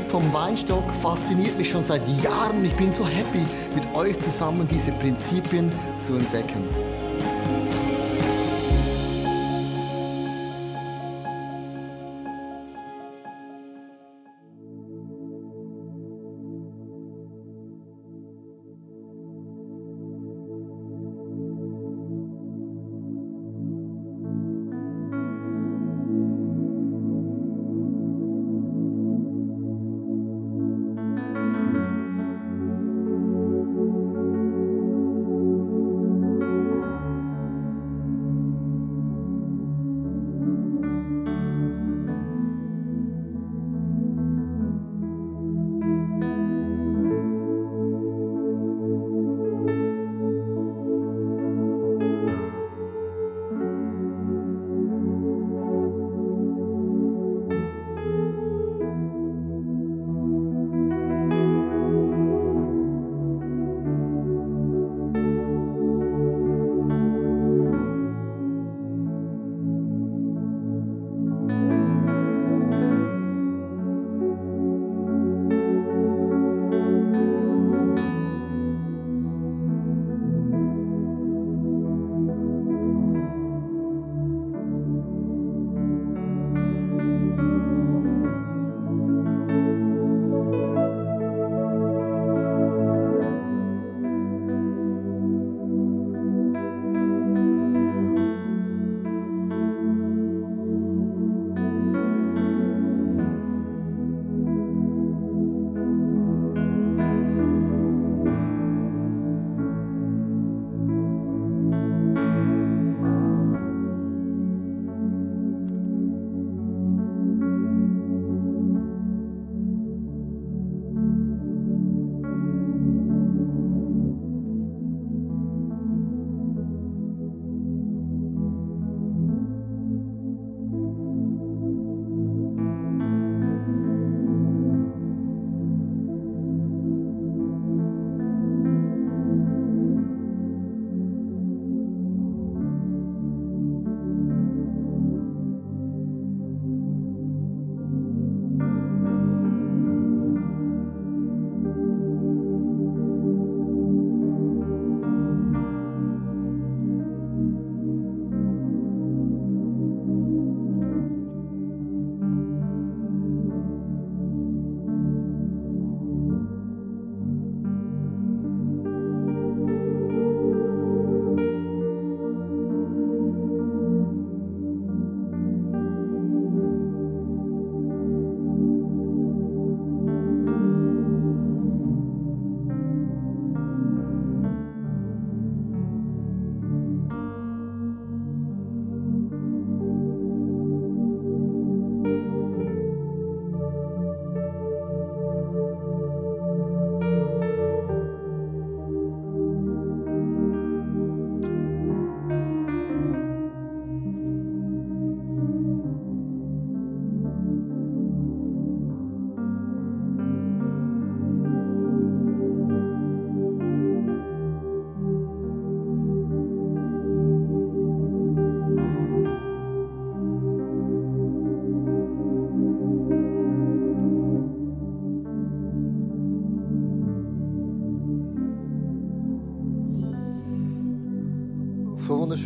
Prinzip vom Weinstock fasziniert mich schon seit Jahren. Ich bin so happy, mit euch zusammen diese Prinzipien zu entdecken.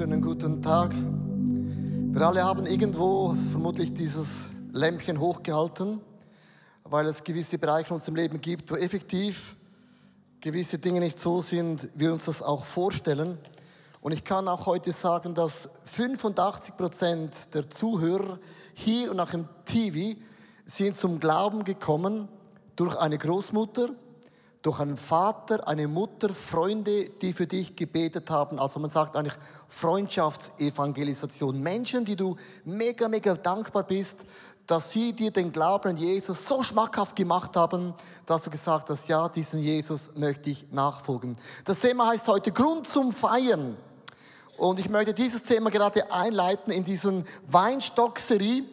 Wunderschönen guten Tag. Wir alle haben irgendwo vermutlich dieses Lämpchen hochgehalten, weil es gewisse Bereiche in unserem Leben gibt, wo effektiv gewisse Dinge nicht so sind, wie wir uns das auch vorstellen. Und ich kann auch heute sagen, dass 85 Prozent der Zuhörer hier und auch im TV sind zum Glauben gekommen durch eine Großmutter, durch einen Vater, eine Mutter, Freunde, die für dich gebetet haben. Also man sagt eigentlich Freundschaftsevangelisation. Menschen, die du mega, mega dankbar bist, dass sie dir den Glauben an Jesus so schmackhaft gemacht haben, dass du gesagt hast, ja, diesen Jesus möchte ich nachfolgen. Das Thema heißt heute Grund zum Feiern. Und ich möchte dieses Thema gerade einleiten in diesen Weinstock-Serie.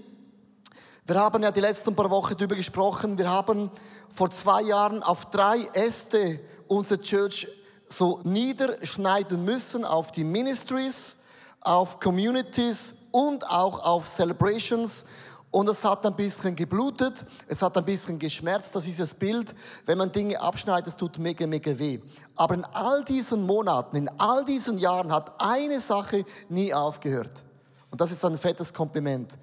Wir haben ja die letzten paar Wochen darüber gesprochen. Wir haben vor zwei Jahren auf drei Äste unsere Church so niederschneiden müssen auf die Ministries, auf Communities und auch auf Celebrations. Und es hat ein bisschen geblutet, es hat ein bisschen geschmerzt, das ist das Bild. Wenn man Dinge abschneidet, es tut mega, mega weh. Aber in all diesen Monaten, in all diesen Jahren hat eine Sache nie aufgehört. Und das ist ein fettes Kompliment.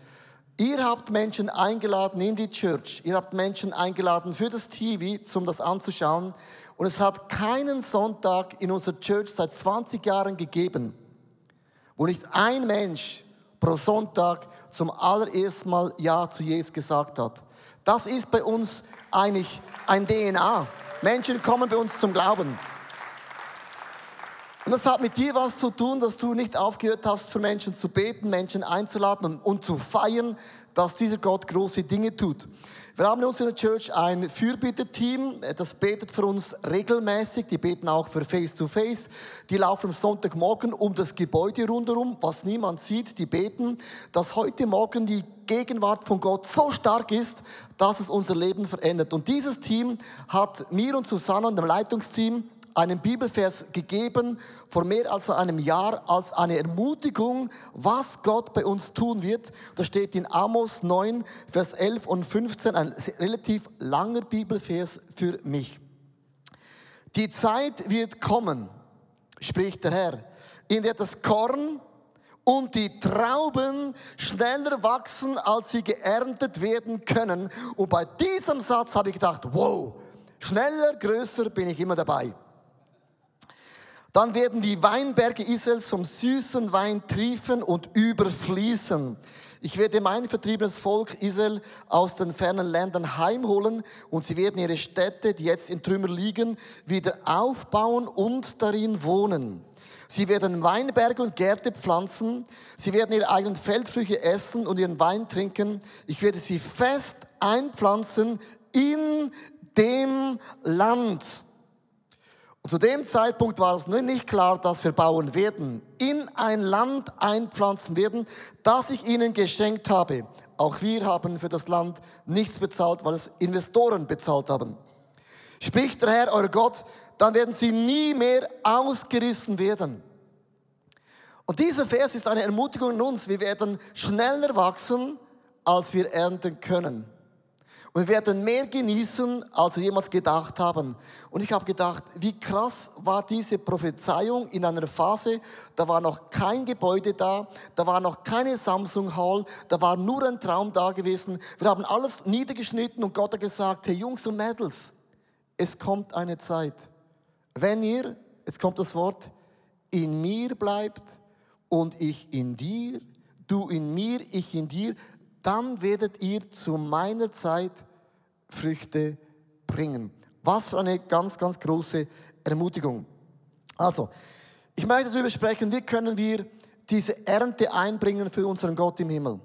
Ihr habt Menschen eingeladen in die Church, ihr habt Menschen eingeladen für das TV, um das anzuschauen. Und es hat keinen Sonntag in unserer Church seit 20 Jahren gegeben, wo nicht ein Mensch pro Sonntag zum allerersten Mal Ja zu Jesus gesagt hat. Das ist bei uns eigentlich ein DNA. Menschen kommen bei uns zum Glauben. Und das hat mit dir was zu tun, dass du nicht aufgehört hast, für Menschen zu beten, Menschen einzuladen und, zu feiern, dass dieser Gott große Dinge tut. Wir haben in unserer Church ein Fürbitte-Team, das betet für uns regelmäßig. Die beten auch für Face-to-Face. -face. Die laufen Sonntagmorgen um das Gebäude rundherum, was niemand sieht. Die beten, dass heute Morgen die Gegenwart von Gott so stark ist, dass es unser Leben verändert. Und dieses Team hat mir und Susanne und dem Leitungsteam einen Bibelvers gegeben vor mehr als einem Jahr als eine Ermutigung, was Gott bei uns tun wird. Da steht in Amos 9, Vers 11 und 15 ein relativ langer Bibelvers für mich. Die Zeit wird kommen, spricht der Herr, in der das Korn und die Trauben schneller wachsen, als sie geerntet werden können. Und bei diesem Satz habe ich gedacht, wow, schneller, größer bin ich immer dabei. Dann werden die Weinberge Israels vom süßen Wein triefen und überfließen. Ich werde mein vertriebenes Volk Israel aus den fernen Ländern heimholen und sie werden ihre Städte, die jetzt in Trümmer liegen, wieder aufbauen und darin wohnen. Sie werden Weinberge und Gärte pflanzen. Sie werden ihre eigenen Feldfrüchte essen und ihren Wein trinken. Ich werde sie fest einpflanzen in dem Land. Und zu dem Zeitpunkt war es nur nicht klar, dass wir bauen werden, in ein Land einpflanzen werden, das ich ihnen geschenkt habe. Auch wir haben für das Land nichts bezahlt, weil es Investoren bezahlt haben. Spricht der Herr, euer Gott, dann werden sie nie mehr ausgerissen werden. Und dieser Vers ist eine Ermutigung in uns. Wir werden schneller wachsen, als wir ernten können. Und wir werden mehr genießen, als wir jemals gedacht haben. Und ich habe gedacht, wie krass war diese Prophezeiung in einer Phase, da war noch kein Gebäude da, da war noch keine Samsung Hall, da war nur ein Traum da gewesen. Wir haben alles niedergeschnitten und Gott hat gesagt, hey Jungs und Mädels, es kommt eine Zeit, wenn ihr, jetzt kommt das Wort, in mir bleibt und ich in dir, du in mir, ich in dir, dann werdet ihr zu meiner Zeit Früchte bringen. Was für eine ganz, ganz große Ermutigung. Also, ich möchte darüber sprechen, wie können wir diese Ernte einbringen für unseren Gott im Himmel.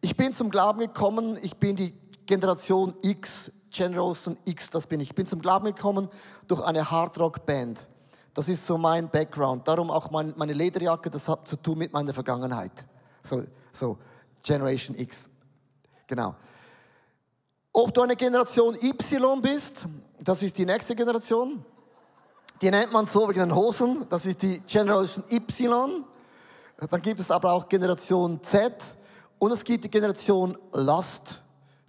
Ich bin zum Glauben gekommen, ich bin die Generation X, Generation X, das bin ich. Ich bin zum Glauben gekommen durch eine Hardrock-Band. Das ist so mein Background. Darum auch meine Lederjacke, das hat zu tun mit meiner Vergangenheit. So, so Generation X. Genau. Ob du eine Generation Y bist, das ist die nächste Generation. Die nennt man so wegen den Hosen, das ist die Generation Y. Dann gibt es aber auch Generation Z und es gibt die Generation Lost.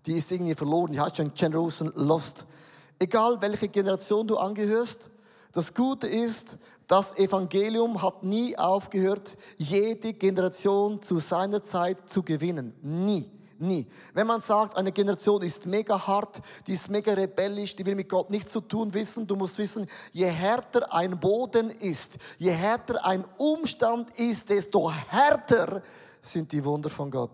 Die ist irgendwie verloren, die heißt schon Generation Lost. Egal welche Generation du angehörst, das Gute ist, das Evangelium hat nie aufgehört, jede Generation zu seiner Zeit zu gewinnen. Nie. Nie. Wenn man sagt, eine Generation ist mega hart, die ist mega rebellisch, die will mit Gott nichts zu tun wissen, du musst wissen, je härter ein Boden ist, je härter ein Umstand ist, desto härter sind die Wunder von Gott.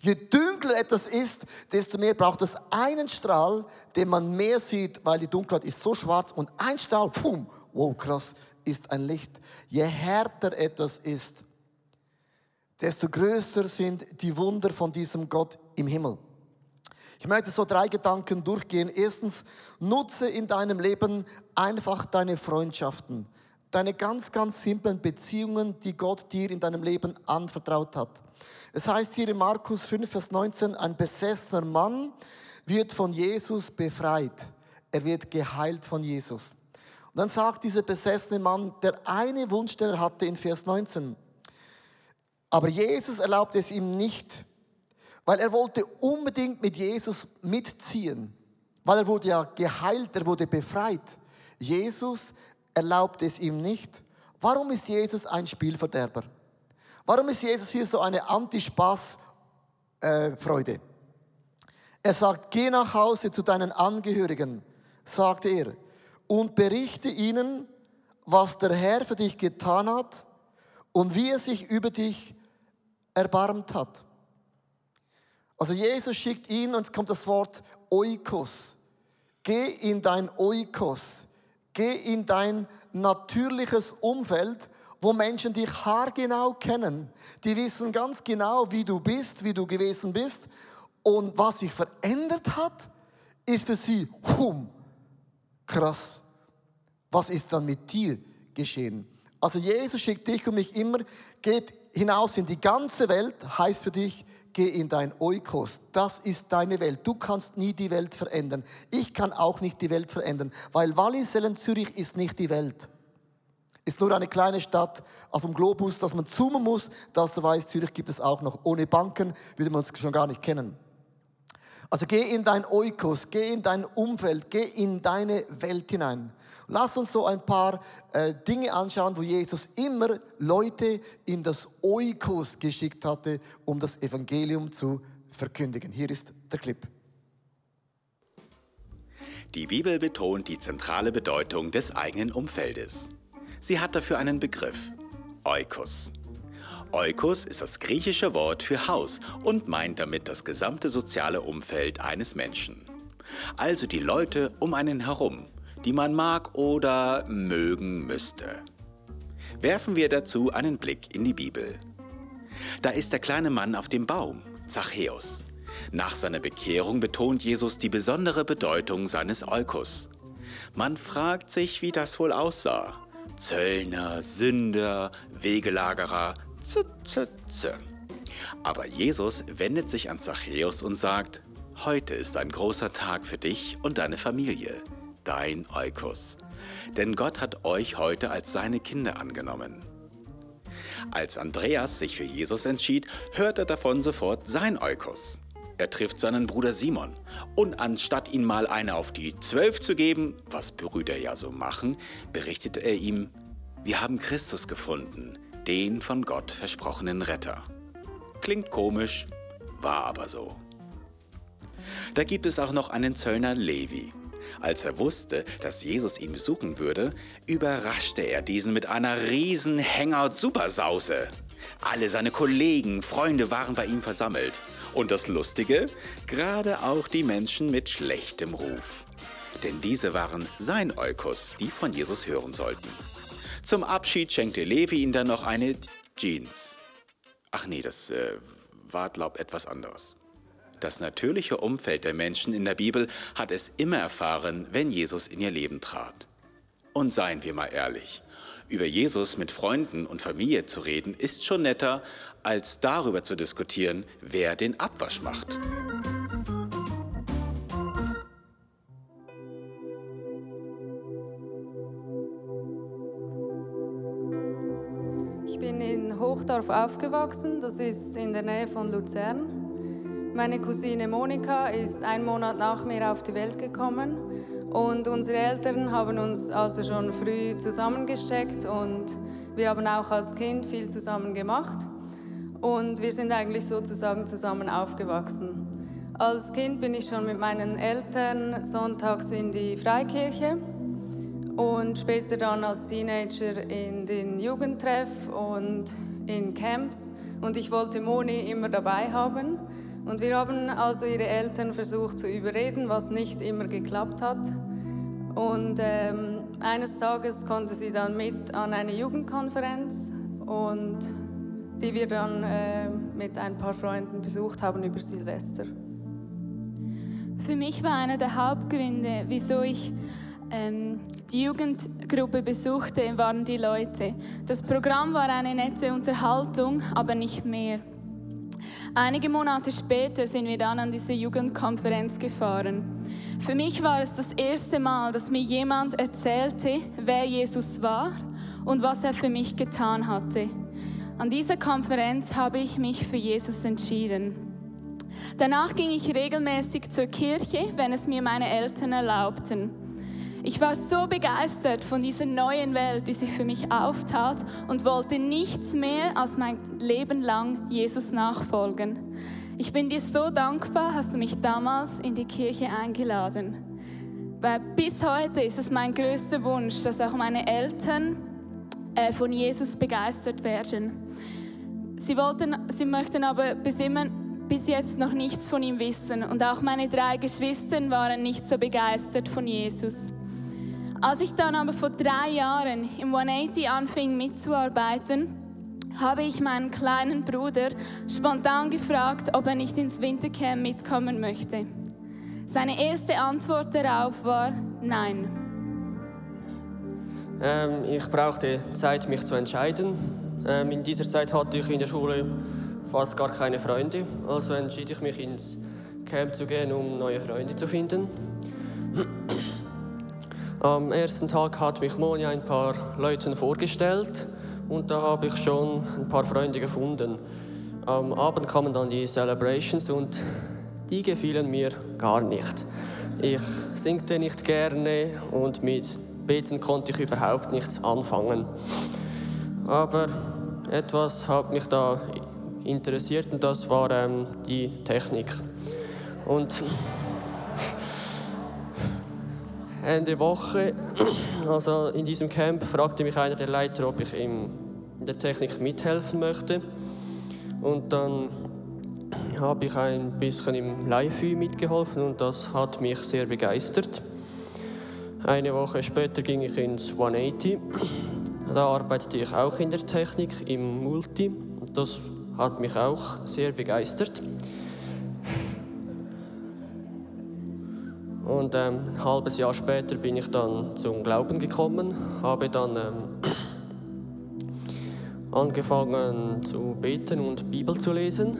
Je dunkler etwas ist, desto mehr braucht es einen Strahl, den man mehr sieht, weil die Dunkelheit ist so schwarz und ein Strahl, pfum, wow, krass, ist ein Licht. Je härter etwas ist, desto größer sind die Wunder von diesem Gott im Himmel. Ich möchte so drei Gedanken durchgehen. Erstens, nutze in deinem Leben einfach deine Freundschaften, deine ganz, ganz simplen Beziehungen, die Gott dir in deinem Leben anvertraut hat. Es heißt hier in Markus 5, Vers 19, ein besessener Mann wird von Jesus befreit. Er wird geheilt von Jesus. Dann sagt dieser besessene Mann, der eine Wunsch, den er hatte in Vers 19, aber Jesus erlaubt es ihm nicht, weil er wollte unbedingt mit Jesus mitziehen, weil er wurde ja geheilt, er wurde befreit. Jesus erlaubt es ihm nicht. Warum ist Jesus ein Spielverderber? Warum ist Jesus hier so eine Anti-Spaß-Freude? Äh, er sagt, geh nach Hause zu deinen Angehörigen, sagt er, und berichte ihnen, was der Herr für dich getan hat und wie er sich über dich erbarmt hat. Also Jesus schickt ihn und es kommt das Wort Oikos. Geh in dein Oikos. Geh in dein natürliches Umfeld, wo Menschen dich haargenau kennen. Die wissen ganz genau, wie du bist, wie du gewesen bist. Und was sich verändert hat, ist für sie, hum, krass. Was ist dann mit dir geschehen? Also Jesus schickt dich und mich immer, geht hinaus in die ganze Welt, heißt für dich, geh in dein Oikos. Das ist deine Welt. Du kannst nie die Welt verändern. Ich kann auch nicht die Welt verändern, weil Wallisellen Zürich ist nicht die Welt. Ist nur eine kleine Stadt auf dem Globus, dass man zoomen muss. Das weiß Zürich gibt es auch noch. Ohne Banken würde man uns schon gar nicht kennen. Also geh in dein Oikos, geh in dein Umfeld, geh in deine Welt hinein. Lass uns so ein paar äh, Dinge anschauen, wo Jesus immer Leute in das Oikos geschickt hatte, um das Evangelium zu verkündigen. Hier ist der Clip. Die Bibel betont die zentrale Bedeutung des eigenen Umfeldes. Sie hat dafür einen Begriff, Oikos. Oikos ist das griechische Wort für Haus und meint damit das gesamte soziale Umfeld eines Menschen. Also die Leute um einen herum, die man mag oder mögen müsste. Werfen wir dazu einen Blick in die Bibel. Da ist der kleine Mann auf dem Baum, Zachäus. Nach seiner Bekehrung betont Jesus die besondere Bedeutung seines Eukos. Man fragt sich, wie das wohl aussah. Zöllner, Sünder, Wegelagerer, z, z, z. Aber Jesus wendet sich an Zachäus und sagt, heute ist ein großer Tag für dich und deine Familie dein Eukos. Denn Gott hat euch heute als seine Kinder angenommen. Als Andreas sich für Jesus entschied, hört er davon sofort sein Eukos. Er trifft seinen Bruder Simon und anstatt ihm mal eine auf die Zwölf zu geben, was Brüder ja so machen, berichtet er ihm, wir haben Christus gefunden, den von Gott versprochenen Retter. Klingt komisch, war aber so. Da gibt es auch noch einen Zöllner Levi. Als er wusste, dass Jesus ihn besuchen würde, überraschte er diesen mit einer riesen Hangout-Supersause. Alle seine Kollegen, Freunde waren bei ihm versammelt. Und das Lustige, gerade auch die Menschen mit schlechtem Ruf. Denn diese waren sein Eukos, die von Jesus hören sollten. Zum Abschied schenkte Levi ihm dann noch eine Jeans. Ach nee, das äh, war, glaub, etwas anderes. Das natürliche Umfeld der Menschen in der Bibel hat es immer erfahren, wenn Jesus in ihr Leben trat. Und seien wir mal ehrlich, über Jesus mit Freunden und Familie zu reden, ist schon netter, als darüber zu diskutieren, wer den Abwasch macht. Hochdorf aufgewachsen, das ist in der Nähe von Luzern. Meine Cousine Monika ist ein Monat nach mir auf die Welt gekommen und unsere Eltern haben uns also schon früh zusammengesteckt und wir haben auch als Kind viel zusammen gemacht und wir sind eigentlich sozusagen zusammen aufgewachsen. Als Kind bin ich schon mit meinen Eltern sonntags in die Freikirche und später dann als Teenager in den Jugendtreff und in Camps und ich wollte Moni immer dabei haben. Und wir haben also ihre Eltern versucht zu überreden, was nicht immer geklappt hat. Und ähm, eines Tages konnte sie dann mit an eine Jugendkonferenz und die wir dann äh, mit ein paar Freunden besucht haben über Silvester. Für mich war einer der Hauptgründe, wieso ich ähm, die Jugendgruppe besuchte, waren die Leute. Das Programm war eine nette Unterhaltung, aber nicht mehr. Einige Monate später sind wir dann an diese Jugendkonferenz gefahren. Für mich war es das erste Mal, dass mir jemand erzählte, wer Jesus war und was er für mich getan hatte. An dieser Konferenz habe ich mich für Jesus entschieden. Danach ging ich regelmäßig zur Kirche, wenn es mir meine Eltern erlaubten. Ich war so begeistert von dieser neuen Welt, die sich für mich auftat und wollte nichts mehr als mein Leben lang Jesus nachfolgen. Ich bin dir so dankbar, hast du mich damals in die Kirche eingeladen. Weil bis heute ist es mein größter Wunsch, dass auch meine Eltern äh, von Jesus begeistert werden. Sie, wollten, sie möchten aber bis, immer, bis jetzt noch nichts von ihm wissen und auch meine drei Geschwister waren nicht so begeistert von Jesus. Als ich dann aber vor drei Jahren im 180 anfing mitzuarbeiten, habe ich meinen kleinen Bruder spontan gefragt, ob er nicht ins Wintercamp mitkommen möchte. Seine erste Antwort darauf war Nein. Ähm, ich brauchte Zeit, mich zu entscheiden. Ähm, in dieser Zeit hatte ich in der Schule fast gar keine Freunde, also entschied ich mich ins Camp zu gehen, um neue Freunde zu finden. Am ersten Tag hat mich Moni ein paar Leuten vorgestellt und da habe ich schon ein paar Freunde gefunden. Am Abend kamen dann die Celebrations und die gefielen mir gar nicht. Ich singte nicht gerne und mit Beten konnte ich überhaupt nichts anfangen. Aber etwas hat mich da interessiert und das war ähm, die Technik. Und Ende Woche, also in diesem Camp, fragte mich einer der Leiter, ob ich in der Technik mithelfen möchte. Und dann habe ich ein bisschen im Live-View mitgeholfen und das hat mich sehr begeistert. Eine Woche später ging ich ins 180. Da arbeitete ich auch in der Technik im Multi. Das hat mich auch sehr begeistert. Und ähm, ein halbes Jahr später bin ich dann zum Glauben gekommen, habe dann ähm, angefangen zu beten und Bibel zu lesen.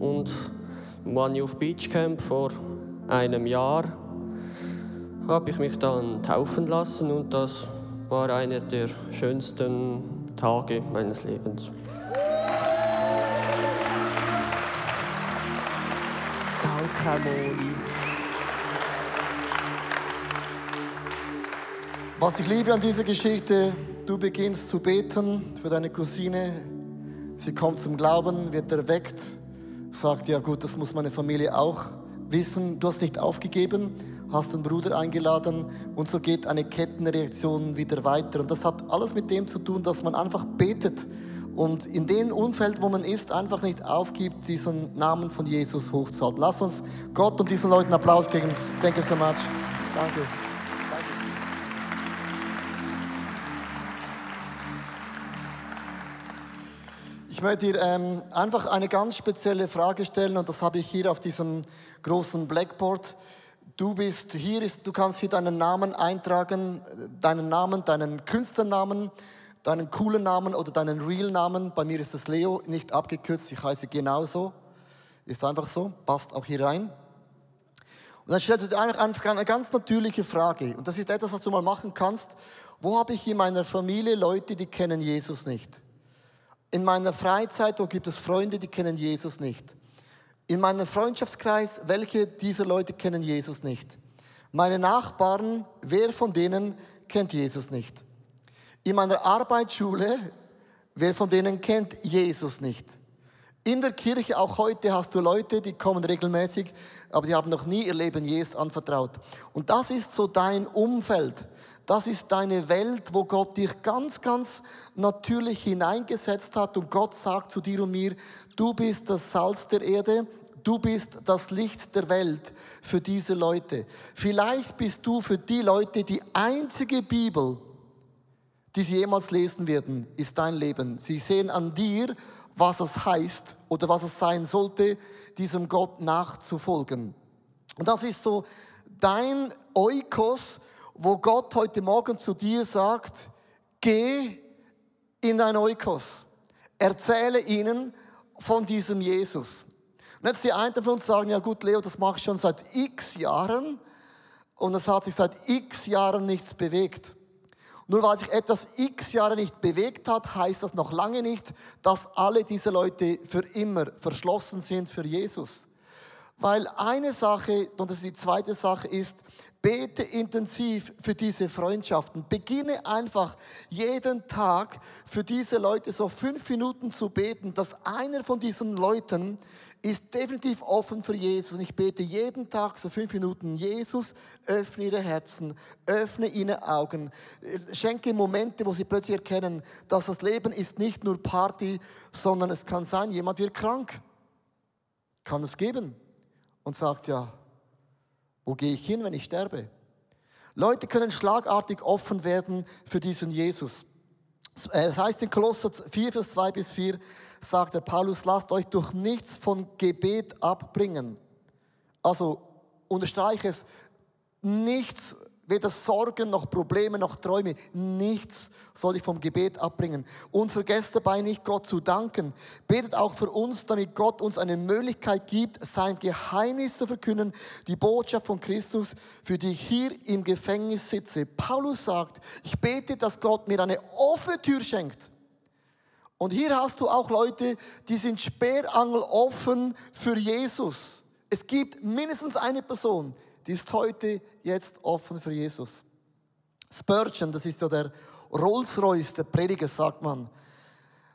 Und im One Youth Beach Camp vor einem Jahr habe ich mich dann taufen lassen und das war einer der schönsten Tage meines Lebens. Danke, Moni. Was ich liebe an dieser Geschichte, du beginnst zu beten für deine Cousine, sie kommt zum Glauben, wird erweckt, sagt, ja gut, das muss meine Familie auch wissen, du hast nicht aufgegeben, hast einen Bruder eingeladen und so geht eine Kettenreaktion wieder weiter. Und das hat alles mit dem zu tun, dass man einfach betet und in dem Umfeld, wo man ist, einfach nicht aufgibt, diesen Namen von Jesus hochzuhalten. Lass uns Gott und diesen Leuten Applaus geben. Thank you so much. Danke. Ich möchte dir ähm, einfach eine ganz spezielle Frage stellen und das habe ich hier auf diesem großen Blackboard. Du bist hier, ist, du kannst hier deinen Namen eintragen, deinen Namen, deinen Künstlernamen, deinen coolen Namen oder deinen Real-Namen. Bei mir ist es Leo, nicht abgekürzt, ich heiße genauso. Ist einfach so, passt auch hier rein. Und dann stellst du dir einfach eine ganz natürliche Frage. Und das ist etwas, was du mal machen kannst. Wo habe ich in meiner Familie Leute, die kennen Jesus nicht? In meiner Freizeit, wo gibt es Freunde, die kennen Jesus nicht? In meinem Freundschaftskreis, welche dieser Leute kennen Jesus nicht? Meine Nachbarn, wer von denen kennt Jesus nicht? In meiner Arbeitsschule, wer von denen kennt Jesus nicht? In der Kirche, auch heute, hast du Leute, die kommen regelmäßig, aber die haben noch nie ihr Leben Jesus anvertraut. Und das ist so dein Umfeld. Das ist deine Welt, wo Gott dich ganz, ganz natürlich hineingesetzt hat und Gott sagt zu dir und mir, du bist das Salz der Erde, du bist das Licht der Welt für diese Leute. Vielleicht bist du für die Leute die einzige Bibel, die sie jemals lesen werden, ist dein Leben. Sie sehen an dir, was es heißt oder was es sein sollte, diesem Gott nachzufolgen. Und das ist so dein Oikos, wo Gott heute Morgen zu dir sagt, geh in dein Oikos. Erzähle ihnen von diesem Jesus. Und jetzt die einen von uns sagen, ja gut, Leo, das mache ich schon seit x Jahren und es hat sich seit x Jahren nichts bewegt. Nur weil sich etwas x Jahre nicht bewegt hat, heißt das noch lange nicht, dass alle diese Leute für immer verschlossen sind für Jesus. Weil eine Sache, und das ist die zweite Sache, ist, bete intensiv für diese Freundschaften. Beginne einfach jeden Tag für diese Leute so fünf Minuten zu beten, dass einer von diesen Leuten ist definitiv offen für Jesus. Und ich bete jeden Tag so fünf Minuten, Jesus, öffne ihre Herzen, öffne ihre Augen, schenke Momente, wo sie plötzlich erkennen, dass das Leben ist nicht nur Party, sondern es kann sein, jemand wird krank. Kann es geben. Und sagt ja, wo gehe ich hin, wenn ich sterbe? Leute können schlagartig offen werden für diesen Jesus. Es heißt in Kolosser 4, Vers 2 bis 4, sagt der Paulus, lasst euch durch nichts von Gebet abbringen. Also unterstreiche es, nichts Weder Sorgen noch Probleme noch Träume, nichts soll ich vom Gebet abbringen. Und vergesst dabei nicht, Gott zu danken. Betet auch für uns, damit Gott uns eine Möglichkeit gibt, sein Geheimnis zu verkünden, die Botschaft von Christus, für die ich hier im Gefängnis sitze. Paulus sagt, ich bete, dass Gott mir eine offene Tür schenkt. Und hier hast du auch Leute, die sind Sperrangel offen für Jesus. Es gibt mindestens eine Person, die ist heute jetzt offen für Jesus. Spurgeon, das ist so der Rolls-Royce der Prediger, sagt man,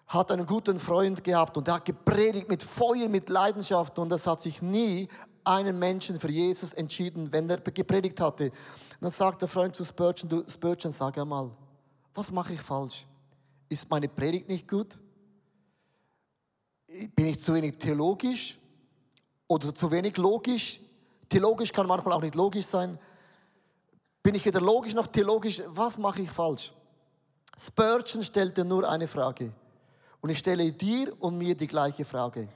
hat einen guten Freund gehabt und er hat gepredigt mit Feuer, mit Leidenschaft und es hat sich nie einen Menschen für Jesus entschieden, wenn er gepredigt hatte. Und dann sagt der Freund zu Spurgeon, du Spurgeon, sag einmal, was mache ich falsch? Ist meine Predigt nicht gut? Bin ich zu wenig theologisch oder zu wenig logisch? Theologisch kann manchmal auch nicht logisch sein. Bin ich weder logisch noch theologisch? Was mache ich falsch? Spurgeon stellte nur eine Frage. Und ich stelle dir und mir die gleiche Frage.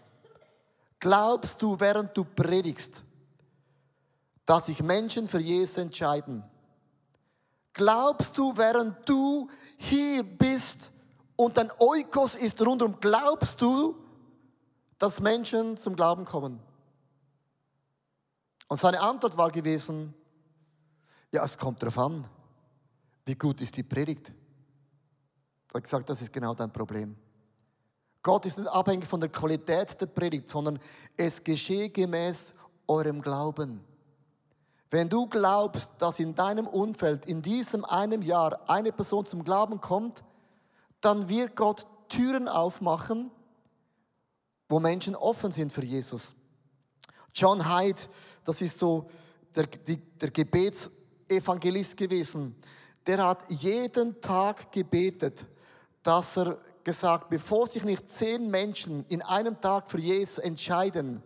Glaubst du, während du predigst, dass sich Menschen für Jesus entscheiden? Glaubst du, während du hier bist und dein Eukos ist rundum, glaubst du, dass Menschen zum Glauben kommen? Und seine Antwort war gewesen, ja, es kommt darauf an, wie gut ist die Predigt. Er hat gesagt, das ist genau dein Problem. Gott ist nicht abhängig von der Qualität der Predigt, sondern es geschehe gemäß eurem Glauben. Wenn du glaubst, dass in deinem Umfeld in diesem einem Jahr eine Person zum Glauben kommt, dann wird Gott Türen aufmachen, wo Menschen offen sind für Jesus. John Hyde das ist so der, die, der Gebetsevangelist gewesen. Der hat jeden Tag gebetet, dass er gesagt, bevor sich nicht zehn Menschen in einem Tag für Jesus entscheiden,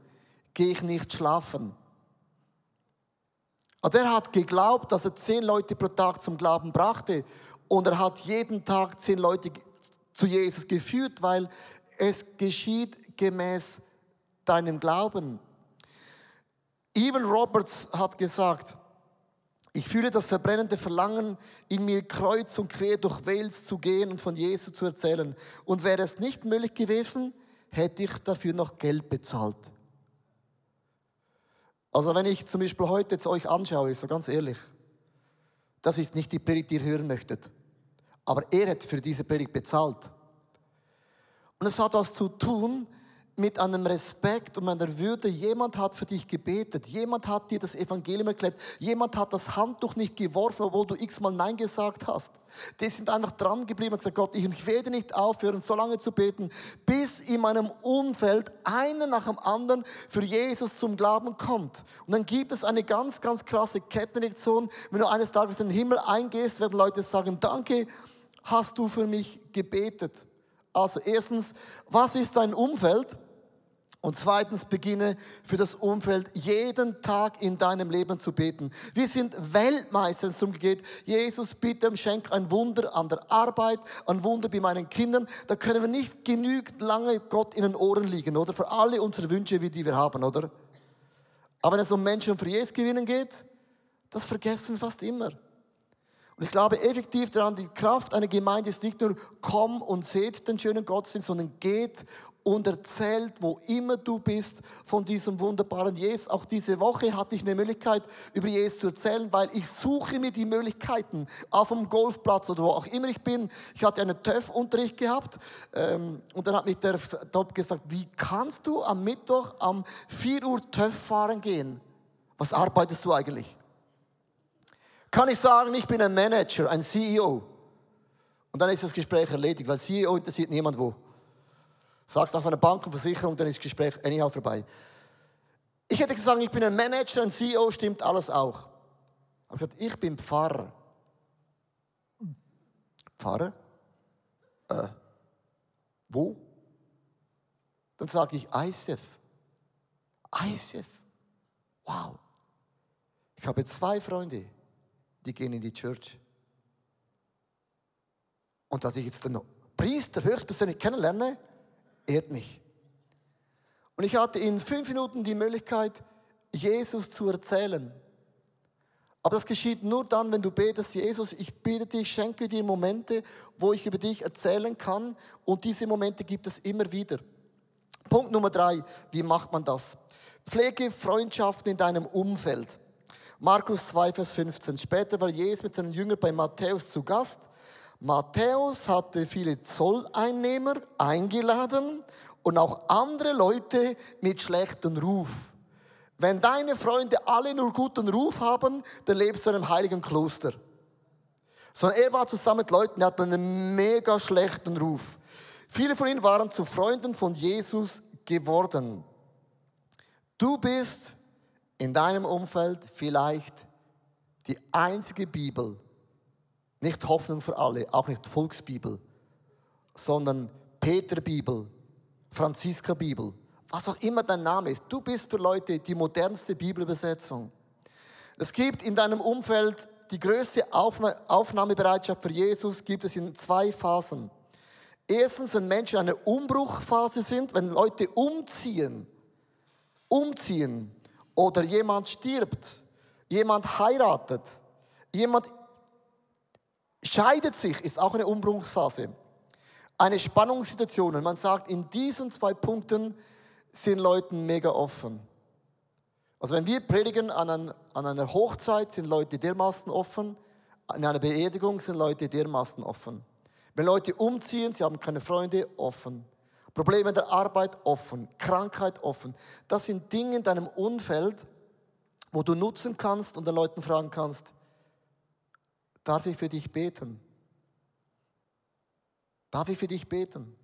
gehe ich nicht schlafen. Und er hat geglaubt, dass er zehn Leute pro Tag zum Glauben brachte. Und er hat jeden Tag zehn Leute zu Jesus geführt, weil es geschieht gemäß deinem Glauben. Evan Roberts hat gesagt, ich fühle das verbrennende Verlangen in mir kreuz und quer durch Wales zu gehen und von Jesus zu erzählen. Und wäre es nicht möglich gewesen, hätte ich dafür noch Geld bezahlt. Also wenn ich zum Beispiel heute jetzt euch anschaue, so ganz ehrlich, das ist nicht die Predigt, die ihr hören möchtet. Aber er hat für diese Predigt bezahlt. Und es hat was zu tun mit einem Respekt und einer Würde. Jemand hat für dich gebetet. Jemand hat dir das Evangelium erklärt. Jemand hat das Handtuch nicht geworfen, obwohl du x-mal Nein gesagt hast. Die sind einfach dran geblieben und gesagt, Gott, ich werde nicht aufhören, so lange zu beten, bis in meinem Umfeld einer nach dem anderen für Jesus zum Glauben kommt. Und dann gibt es eine ganz, ganz krasse Kettenreaktion. Wenn du eines Tages in den Himmel eingehst, werden Leute sagen, danke, hast du für mich gebetet. Also erstens, was ist dein Umfeld? Und zweitens beginne für das Umfeld jeden Tag in deinem Leben zu beten. Wir sind Weltmeister, wenn es darum geht, Jesus, bitte schenk ein Wunder an der Arbeit, ein Wunder bei meinen Kindern. Da können wir nicht genügend lange Gott in den Ohren liegen, oder? Für alle unsere Wünsche, wie die wir haben, oder? Aber wenn es um Menschen für Jesus gewinnen geht, das vergessen wir fast immer. Ich glaube effektiv daran, die Kraft einer Gemeinde ist nicht nur, komm und seht den schönen Gottesdienst, sondern geht und erzählt, wo immer du bist, von diesem wunderbaren Jesus. Auch diese Woche hatte ich eine Möglichkeit, über Jesus zu erzählen, weil ich suche mir die Möglichkeiten auf dem Golfplatz oder wo auch immer ich bin. Ich hatte einen TÜV-Unterricht gehabt ähm, und dann hat mich der Top gesagt, wie kannst du am Mittwoch um 4 Uhr TÜV fahren gehen? Was arbeitest du eigentlich? Kann ich sagen, ich bin ein Manager, ein CEO? Und dann ist das Gespräch erledigt, weil CEO interessiert niemand wo. Sagst auf einer Bankenversicherung, dann ist das Gespräch anyhow vorbei. Ich hätte gesagt, ich bin ein Manager, ein CEO, stimmt alles auch. Ich habe gesagt, ich bin Pfarrer. Pfarrer? Äh, wo? Dann sage ich ICF. ICF. Wow. Ich habe zwei Freunde, die gehen in die Church. Und dass ich jetzt den Priester höchstpersönlich kennenlerne, ehrt mich. Und ich hatte in fünf Minuten die Möglichkeit, Jesus zu erzählen. Aber das geschieht nur dann, wenn du betest, Jesus, ich bitte dich, schenke dir Momente, wo ich über dich erzählen kann. Und diese Momente gibt es immer wieder. Punkt Nummer drei, wie macht man das? Pflege Freundschaften in deinem Umfeld. Markus 2, Vers 15. Später war Jesus mit seinen Jüngern bei Matthäus zu Gast Matthäus hatte viele Zolleinnehmer eingeladen und auch andere Leute mit schlechtem Ruf. Wenn deine Freunde alle nur guten Ruf haben, dann lebst du in einem heiligen Kloster. Sondern er war zusammen mit Leuten, die hatten einen mega schlechten Ruf. Viele von ihnen waren zu Freunden von Jesus geworden. Du bist in deinem Umfeld vielleicht die einzige Bibel, nicht Hoffnung für alle, auch nicht Volksbibel, sondern Peterbibel, Franziska Bibel, was auch immer dein Name ist. Du bist für Leute die modernste Bibelübersetzung. Es gibt in deinem Umfeld die größte Aufnahmebereitschaft für Jesus, gibt es in zwei Phasen. Erstens, wenn Menschen in einer Umbruchphase sind, wenn Leute umziehen, umziehen oder jemand stirbt, jemand heiratet, jemand scheidet sich, ist auch eine Umbruchsphase. Eine Spannungssituation. Und man sagt, in diesen zwei Punkten sind Leute mega offen. Also wenn wir predigen an, ein, an einer Hochzeit, sind Leute dermaßen offen. In einer Beerdigung sind Leute dermaßen offen. Wenn Leute umziehen, sie haben keine Freunde, offen. Probleme in der Arbeit, offen. Krankheit, offen. Das sind Dinge in deinem Umfeld, wo du nutzen kannst und den Leuten fragen kannst, Darf ich für dich beten? Darf ich für dich beten?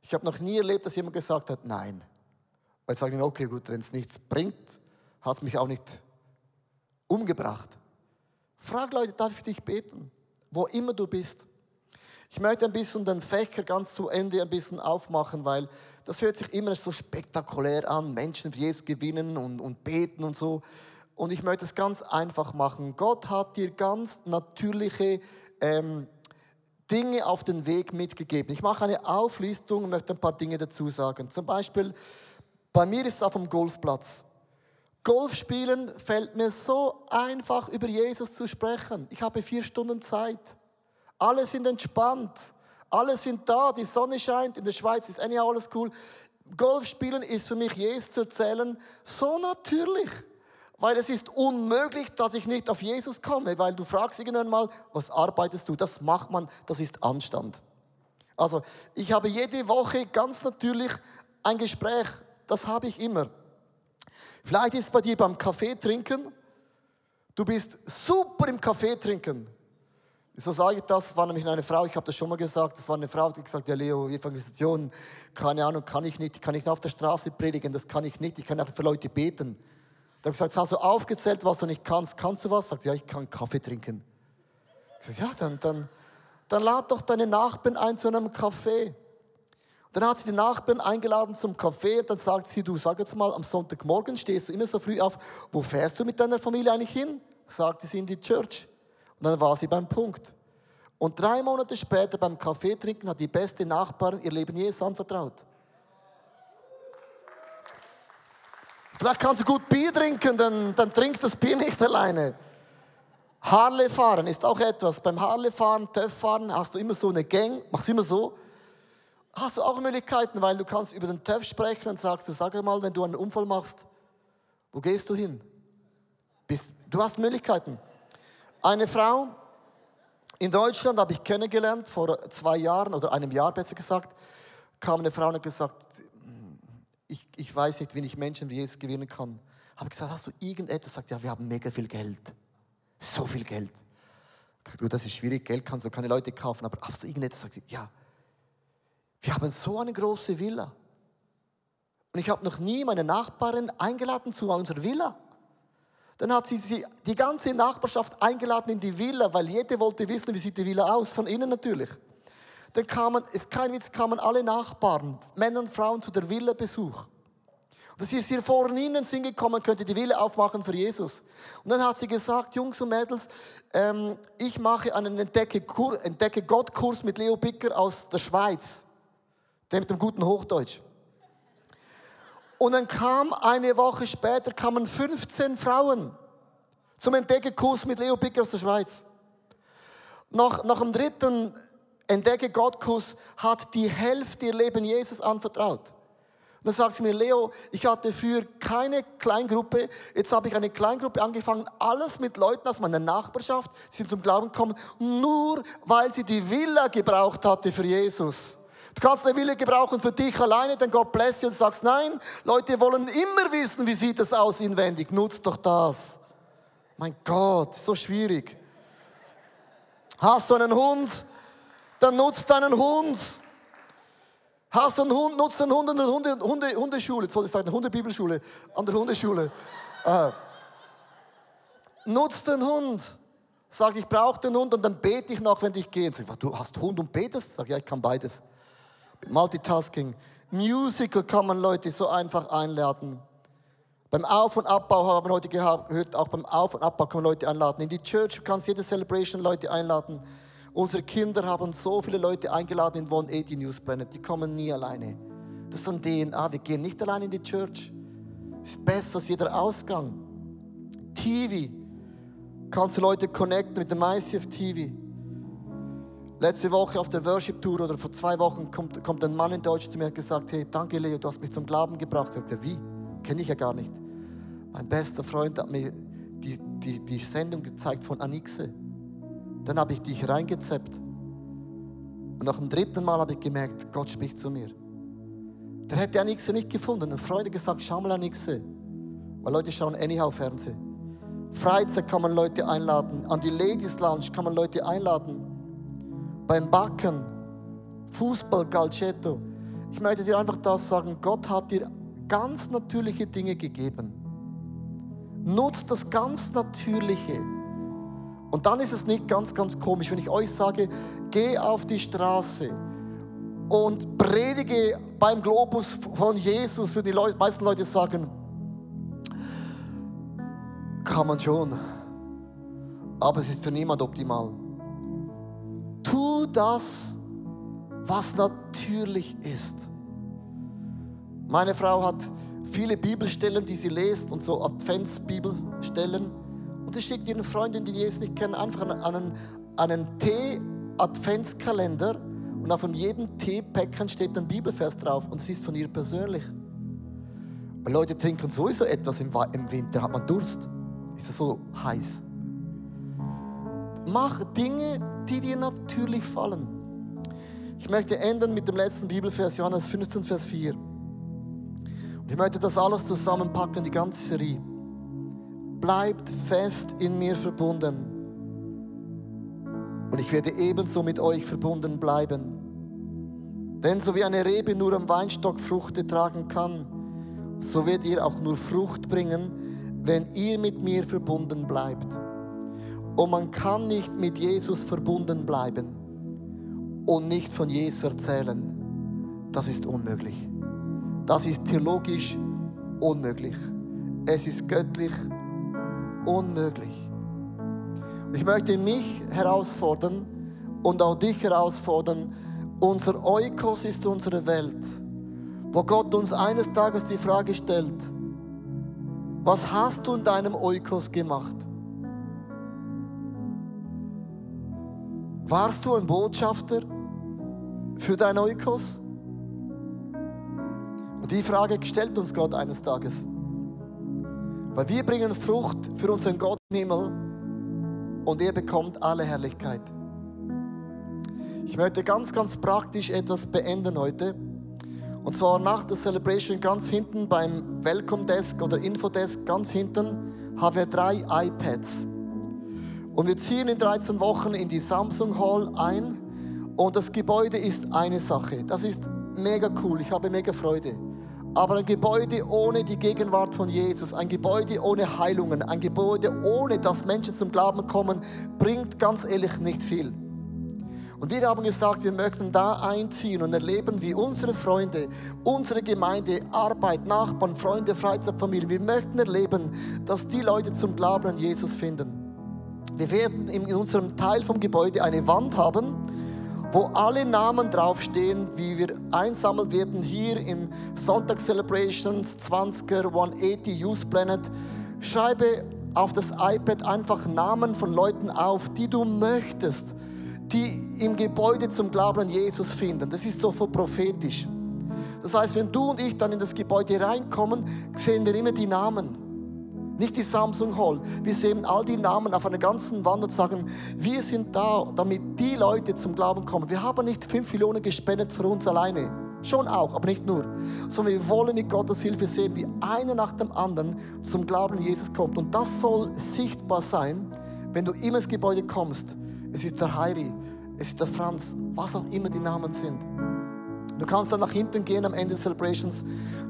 Ich habe noch nie erlebt, dass jemand gesagt hat, nein. Weil ich sage, okay, gut, wenn es nichts bringt, hat es mich auch nicht umgebracht. Frag Leute, darf ich für dich beten? Wo immer du bist. Ich möchte ein bisschen den Fächer ganz zu Ende ein bisschen aufmachen, weil das hört sich immer so spektakulär an, Menschen für Jesus gewinnen und, und beten und so. Und ich möchte es ganz einfach machen. Gott hat dir ganz natürliche ähm, Dinge auf den Weg mitgegeben. Ich mache eine Auflistung und möchte ein paar Dinge dazu sagen. Zum Beispiel, bei mir ist es auf dem Golfplatz. Golf spielen fällt mir so einfach, über Jesus zu sprechen. Ich habe vier Stunden Zeit. Alle sind entspannt. Alle sind da. Die Sonne scheint. In der Schweiz ist anyhow alles cool. Golf spielen ist für mich Jesus zu erzählen so natürlich. Weil es ist unmöglich, dass ich nicht auf Jesus komme, weil du fragst irgendwann mal, was arbeitest du? Das macht man, das ist Anstand. Also ich habe jede Woche ganz natürlich ein Gespräch, das habe ich immer. Vielleicht ist es bei dir beim Kaffee trinken. Du bist super im Kaffee trinken. Wieso sage ich das? Das war nämlich eine Frau, ich habe das schon mal gesagt, das war eine Frau, die gesagt hat, ja Leo, Evangelisation, keine Ahnung, kann ich nicht, ich kann nicht auf der Straße predigen, das kann ich nicht, ich kann auch für Leute beten. Da habe ich gesagt, hast du aufgezählt, was du nicht kannst. Kannst du was? Sagt ja, ich kann Kaffee trinken. Ich sage, ja, dann, dann, dann lad doch deine Nachbarn ein zu einem Kaffee. dann hat sie die Nachbarn eingeladen zum Kaffee und dann sagt sie, du sag jetzt mal, am Sonntagmorgen stehst du immer so früh auf, wo fährst du mit deiner Familie eigentlich hin? Sagte sie in die Church. Und dann war sie beim Punkt. Und drei Monate später beim Kaffee trinken hat die beste Nachbarin ihr Leben Jesus anvertraut. Vielleicht kannst du gut Bier trinken, dann, dann trink das Bier nicht alleine. Harley fahren ist auch etwas. Beim Harley fahren, TÜV fahren, hast du immer so eine Gang, machst immer so. Hast du auch Möglichkeiten, weil du kannst über den TÜV sprechen und sagst du, sag mal, wenn du einen Unfall machst, wo gehst du hin? Du hast Möglichkeiten. Eine Frau in Deutschland habe ich kennengelernt, vor zwei Jahren oder einem Jahr besser gesagt, kam eine Frau und hat gesagt, ich, ich weiß nicht, wie ich Menschen wie Jesus gewinnen kann. Habe gesagt, hast du irgendetwas? Sagt, ja, wir haben mega viel Geld. So viel Geld. Gut, das ist schwierig, Geld kannst du keine Leute kaufen, aber hast du irgendetwas? Sagt sie, ja, wir haben so eine große Villa. Und ich habe noch nie meine Nachbarin eingeladen zu unserer Villa. Dann hat sie, sie die ganze Nachbarschaft eingeladen in die Villa, weil jeder wollte wissen, wie sieht die Villa aus, von innen natürlich. Dann kamen, ist kein Witz, kamen alle Nachbarn, Männer und Frauen zu der Villa Besuch. Und sie hier vorne innen sind gekommen, könnt ihr die Villa aufmachen für Jesus. Und dann hat sie gesagt, Jungs und Mädels, ähm, ich mache einen Entdecke, Entdecke Gott-Kurs mit Leo Bicker aus der Schweiz. Der mit dem guten Hochdeutsch. Und dann kam eine Woche später kamen 15 Frauen zum Entdeckerkurs mit Leo Bicker aus der Schweiz. Nach, nach dem dritten Entdecke Gottkurs hat die Hälfte ihr Leben Jesus anvertraut. Und dann sagt sie mir, Leo, ich hatte für keine Kleingruppe, jetzt habe ich eine Kleingruppe angefangen, alles mit Leuten aus meiner Nachbarschaft, sie sind zum Glauben gekommen, nur weil sie die Villa gebraucht hatte für Jesus. Du kannst eine Wille gebrauchen für dich alleine, dann Gott bless you und sagst, nein, Leute wollen immer wissen, wie sieht es aus inwendig. Nutzt doch das. Mein Gott, so schwierig. Hast du einen Hund? Dann nutzt deinen Hund. Hast du einen Hund, nutzt einen Hund in der Hunde, Hunde, Hundeschule. Jetzt wollte ich sagen, eine Hundebibelschule. An der Hundeschule. Äh. Nutzt den Hund. Sag, ich brauche den Hund und dann bete ich noch, wenn ich gehe. Sag, du hast Hund und betest? Sag, ja, ich kann beides. Multitasking. Musical kann man Leute so einfach einladen. Beim Auf- und Abbau haben wir heute gehört, auch beim Auf- und Abbau kann man Leute einladen. In die Church kannst jede Celebration Leute einladen. Unsere Kinder haben so viele Leute eingeladen in 180 News Planet. Die kommen nie alleine. Das ist ein DNA. Wir gehen nicht allein in die Church. Ist besser als jeder Ausgang. TV. Kannst du Leute connecten mit dem ICF TV. Letzte Woche auf der Worship Tour oder vor zwei Wochen kommt, kommt ein Mann in Deutsch zu mir und hat gesagt: Hey, danke Leo, du hast mich zum Glauben gebracht. Sagt er, wie? Kenne ich ja gar nicht. Mein bester Freund hat mir die, die, die Sendung gezeigt von Anixe. Dann habe ich dich reingezeppt. Und nach dem dritten Mal habe ich gemerkt, Gott spricht zu mir. Der hätte Anixe nicht gefunden. Und Freunde gesagt, schau mal Anixe. Weil Leute schauen anyhow Fernsehen. Freizeit kann man Leute einladen. An die Ladies Lounge kann man Leute einladen beim Backen, Fußball, Calcetto. Ich möchte dir einfach das sagen, Gott hat dir ganz natürliche Dinge gegeben. Nutzt das ganz Natürliche. Und dann ist es nicht ganz, ganz komisch, wenn ich euch sage, geh auf die Straße und predige beim Globus von Jesus, für die Leute, meisten Leute sagen, kann man schon, aber es ist für niemand optimal das, was natürlich ist. Meine Frau hat viele Bibelstellen, die sie liest und so Adventsbibelstellen. Und sie schickt ihren Freundin, die Jesus nicht kennen, einfach einen, einen Tee-Adventskalender. Und auf jedem Teepäckchen steht ein Bibelvers drauf. Und es ist von ihr persönlich. Weil Leute trinken sowieso etwas im, Winter, hat man Durst. Ist es so heiß. Mach Dinge, die dir natürlich fallen. Ich möchte enden mit dem letzten Bibelvers, Johannes 15, Vers 4. Und ich möchte das alles zusammenpacken, die ganze Serie. Bleibt fest in mir verbunden. Und ich werde ebenso mit euch verbunden bleiben. Denn so wie eine Rebe nur am Weinstock Früchte tragen kann, so werdet ihr auch nur Frucht bringen, wenn ihr mit mir verbunden bleibt. Und man kann nicht mit Jesus verbunden bleiben und nicht von Jesus erzählen. Das ist unmöglich. Das ist theologisch unmöglich. Es ist göttlich unmöglich. Ich möchte mich herausfordern und auch dich herausfordern. Unser Eukos ist unsere Welt, wo Gott uns eines Tages die Frage stellt, was hast du in deinem Eukos gemacht? Warst du ein Botschafter für dein Eukos? Und die Frage stellt uns Gott eines Tages. Weil wir bringen Frucht für unseren Gott im Himmel und er bekommt alle Herrlichkeit. Ich möchte ganz, ganz praktisch etwas beenden heute. Und zwar nach der Celebration ganz hinten beim Welcome Desk oder Infodesk ganz hinten haben wir drei iPads. Und wir ziehen in 13 Wochen in die Samsung Hall ein. Und das Gebäude ist eine Sache. Das ist mega cool. Ich habe mega Freude. Aber ein Gebäude ohne die Gegenwart von Jesus, ein Gebäude ohne Heilungen, ein Gebäude ohne dass Menschen zum Glauben kommen, bringt ganz ehrlich nicht viel. Und wir haben gesagt, wir möchten da einziehen und erleben, wie unsere Freunde, unsere Gemeinde, Arbeit, Nachbarn, Freunde, Freizeitfamilien, wir möchten erleben, dass die Leute zum Glauben an Jesus finden. Wir werden in unserem Teil vom Gebäude eine Wand haben, wo alle Namen draufstehen, wie wir einsammeln werden hier im Sonntag Celebrations 20er 180 Youth Planet. Schreibe auf das iPad einfach Namen von Leuten auf, die du möchtest, die im Gebäude zum Glauben an Jesus finden. Das ist so prophetisch. Das heißt, wenn du und ich dann in das Gebäude reinkommen, sehen wir immer die Namen. Nicht die Samsung Hall. Wir sehen all die Namen auf einer ganzen Wand und sagen, wir sind da, damit die Leute zum Glauben kommen. Wir haben nicht fünf Millionen gespendet für uns alleine. Schon auch, aber nicht nur. Sondern wir wollen mit Gottes Hilfe sehen, wie einer nach dem anderen zum Glauben an Jesus kommt. Und das soll sichtbar sein, wenn du immer ins Gebäude kommst. Es ist der Heiri, es ist der Franz, was auch immer die Namen sind. Du kannst dann nach hinten gehen am Ende des Celebrations.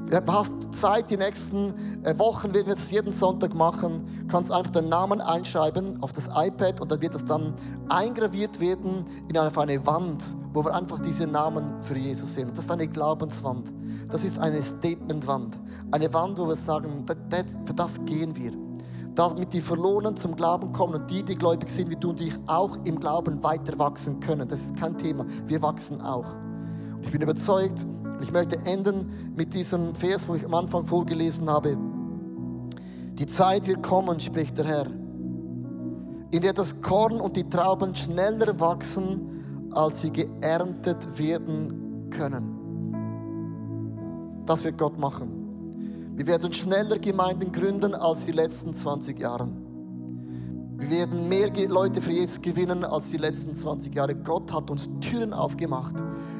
Du hast Zeit, die nächsten äh, Wochen werden wir das jeden Sonntag machen. Du kannst einfach den Namen einschreiben auf das iPad und dann wird das dann eingraviert werden in eine, eine Wand, wo wir einfach diese Namen für Jesus sehen. Das ist eine Glaubenswand. Das ist eine Statementwand. Eine Wand, wo wir sagen, für das gehen wir. Damit die Verlorenen zum Glauben kommen und die, die gläubig sind wie du und ich, auch im Glauben weiter wachsen können. Das ist kein Thema. Wir wachsen auch. Ich bin überzeugt, ich möchte enden mit diesem Vers, wo ich am Anfang vorgelesen habe. Die Zeit wird kommen, spricht der Herr, in der das Korn und die Trauben schneller wachsen, als sie geerntet werden können. Das wird Gott machen. Wir werden schneller Gemeinden gründen als die letzten 20 Jahre. Wir werden mehr Leute für Jesus gewinnen als die letzten 20 Jahre. Gott hat uns Türen aufgemacht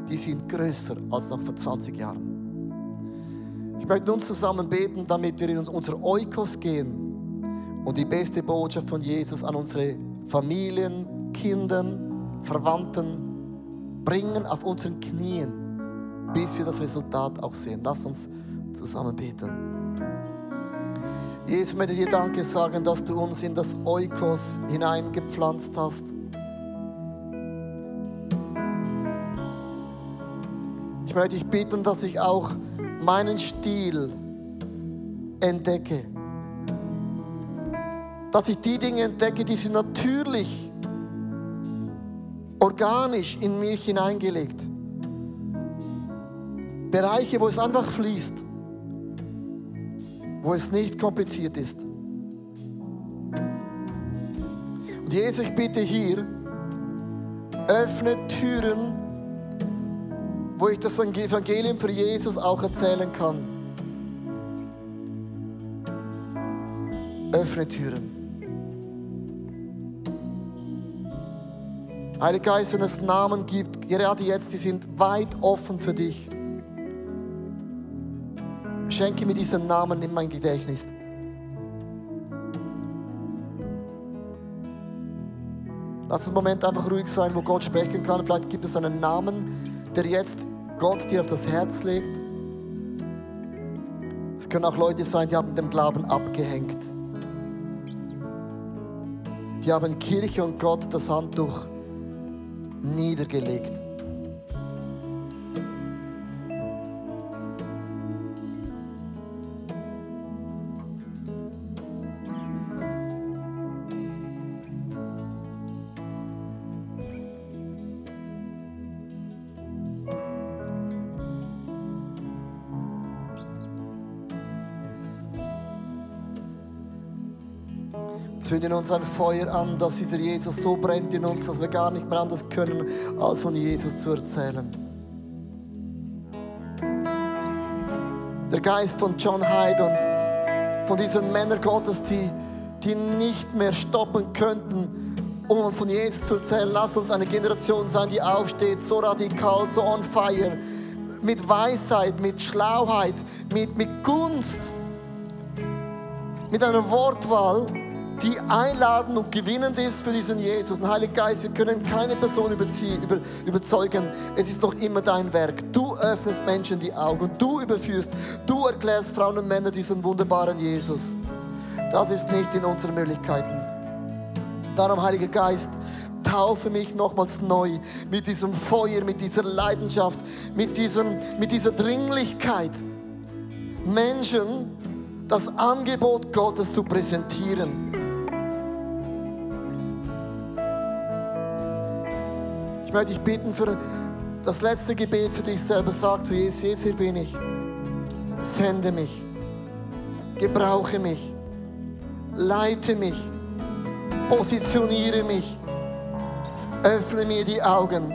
die sind größer als noch vor 20 Jahren. Ich möchte uns zusammen beten, damit wir in unser Eukos gehen und die beste Botschaft von Jesus an unsere Familien, Kindern, Verwandten bringen auf unseren Knien, bis wir das Resultat auch sehen. Lass uns zusammen beten. Jesus, ich möchte dir Danke sagen, dass du uns in das Eukos hineingepflanzt hast Ich möchte dich bitten, dass ich auch meinen Stil entdecke. Dass ich die Dinge entdecke, die sind natürlich, organisch in mich hineingelegt. Bereiche, wo es einfach fließt, wo es nicht kompliziert ist. Und Jesus, ich bitte hier, öffne Türen, wo ich das Evangelium für Jesus auch erzählen kann. Öffne Türen. Heiliger Geist, wenn es Namen gibt, gerade jetzt, die sind weit offen für dich. Schenke mir diesen Namen in mein Gedächtnis. Lass uns einen Moment einfach ruhig sein, wo Gott sprechen kann. Vielleicht gibt es einen Namen, der jetzt Gott dir auf das Herz legt. Es können auch Leute sein, die haben dem Glauben abgehängt. Die haben Kirche und Gott das Handtuch niedergelegt. Zünde in uns ein Feuer an, dass dieser Jesus so brennt in uns, dass wir gar nicht mehr anders können, als von Jesus zu erzählen. Der Geist von John Hyde und von diesen Männern Gottes, die, die nicht mehr stoppen könnten, um von Jesus zu erzählen. Lass uns eine Generation sein, die aufsteht, so radikal, so on fire, mit Weisheit, mit Schlauheit, mit, mit Gunst, mit einer Wortwahl, die einladend und gewinnend ist für diesen Jesus. Und Heiliger Geist, wir können keine Person überziehen, über, überzeugen. Es ist noch immer dein Werk. Du öffnest Menschen die Augen. Du überführst. Du erklärst Frauen und Männer diesen wunderbaren Jesus. Das ist nicht in unseren Möglichkeiten. Darum, Heiliger Geist, taufe mich nochmals neu mit diesem Feuer, mit dieser Leidenschaft, mit, diesem, mit dieser Dringlichkeit. Menschen das Angebot Gottes zu präsentieren. Möchte dich bitten für das letzte Gebet für dich selber. Sag zu Jesus, Jesus, hier bin ich. Sende mich. Gebrauche mich. Leite mich. Positioniere mich. Öffne mir die Augen,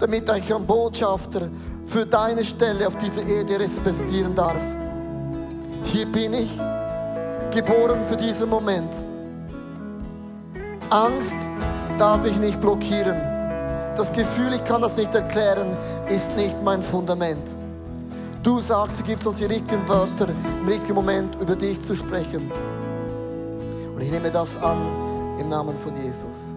damit ich ein Botschafter für deine Stelle auf dieser Erde repräsentieren darf. Hier bin ich, geboren für diesen Moment. Angst darf ich nicht blockieren. Das Gefühl, ich kann das nicht erklären, ist nicht mein Fundament. Du sagst, du gibst uns die richtigen Wörter im richtigen Moment über dich zu sprechen. Und ich nehme das an im Namen von Jesus.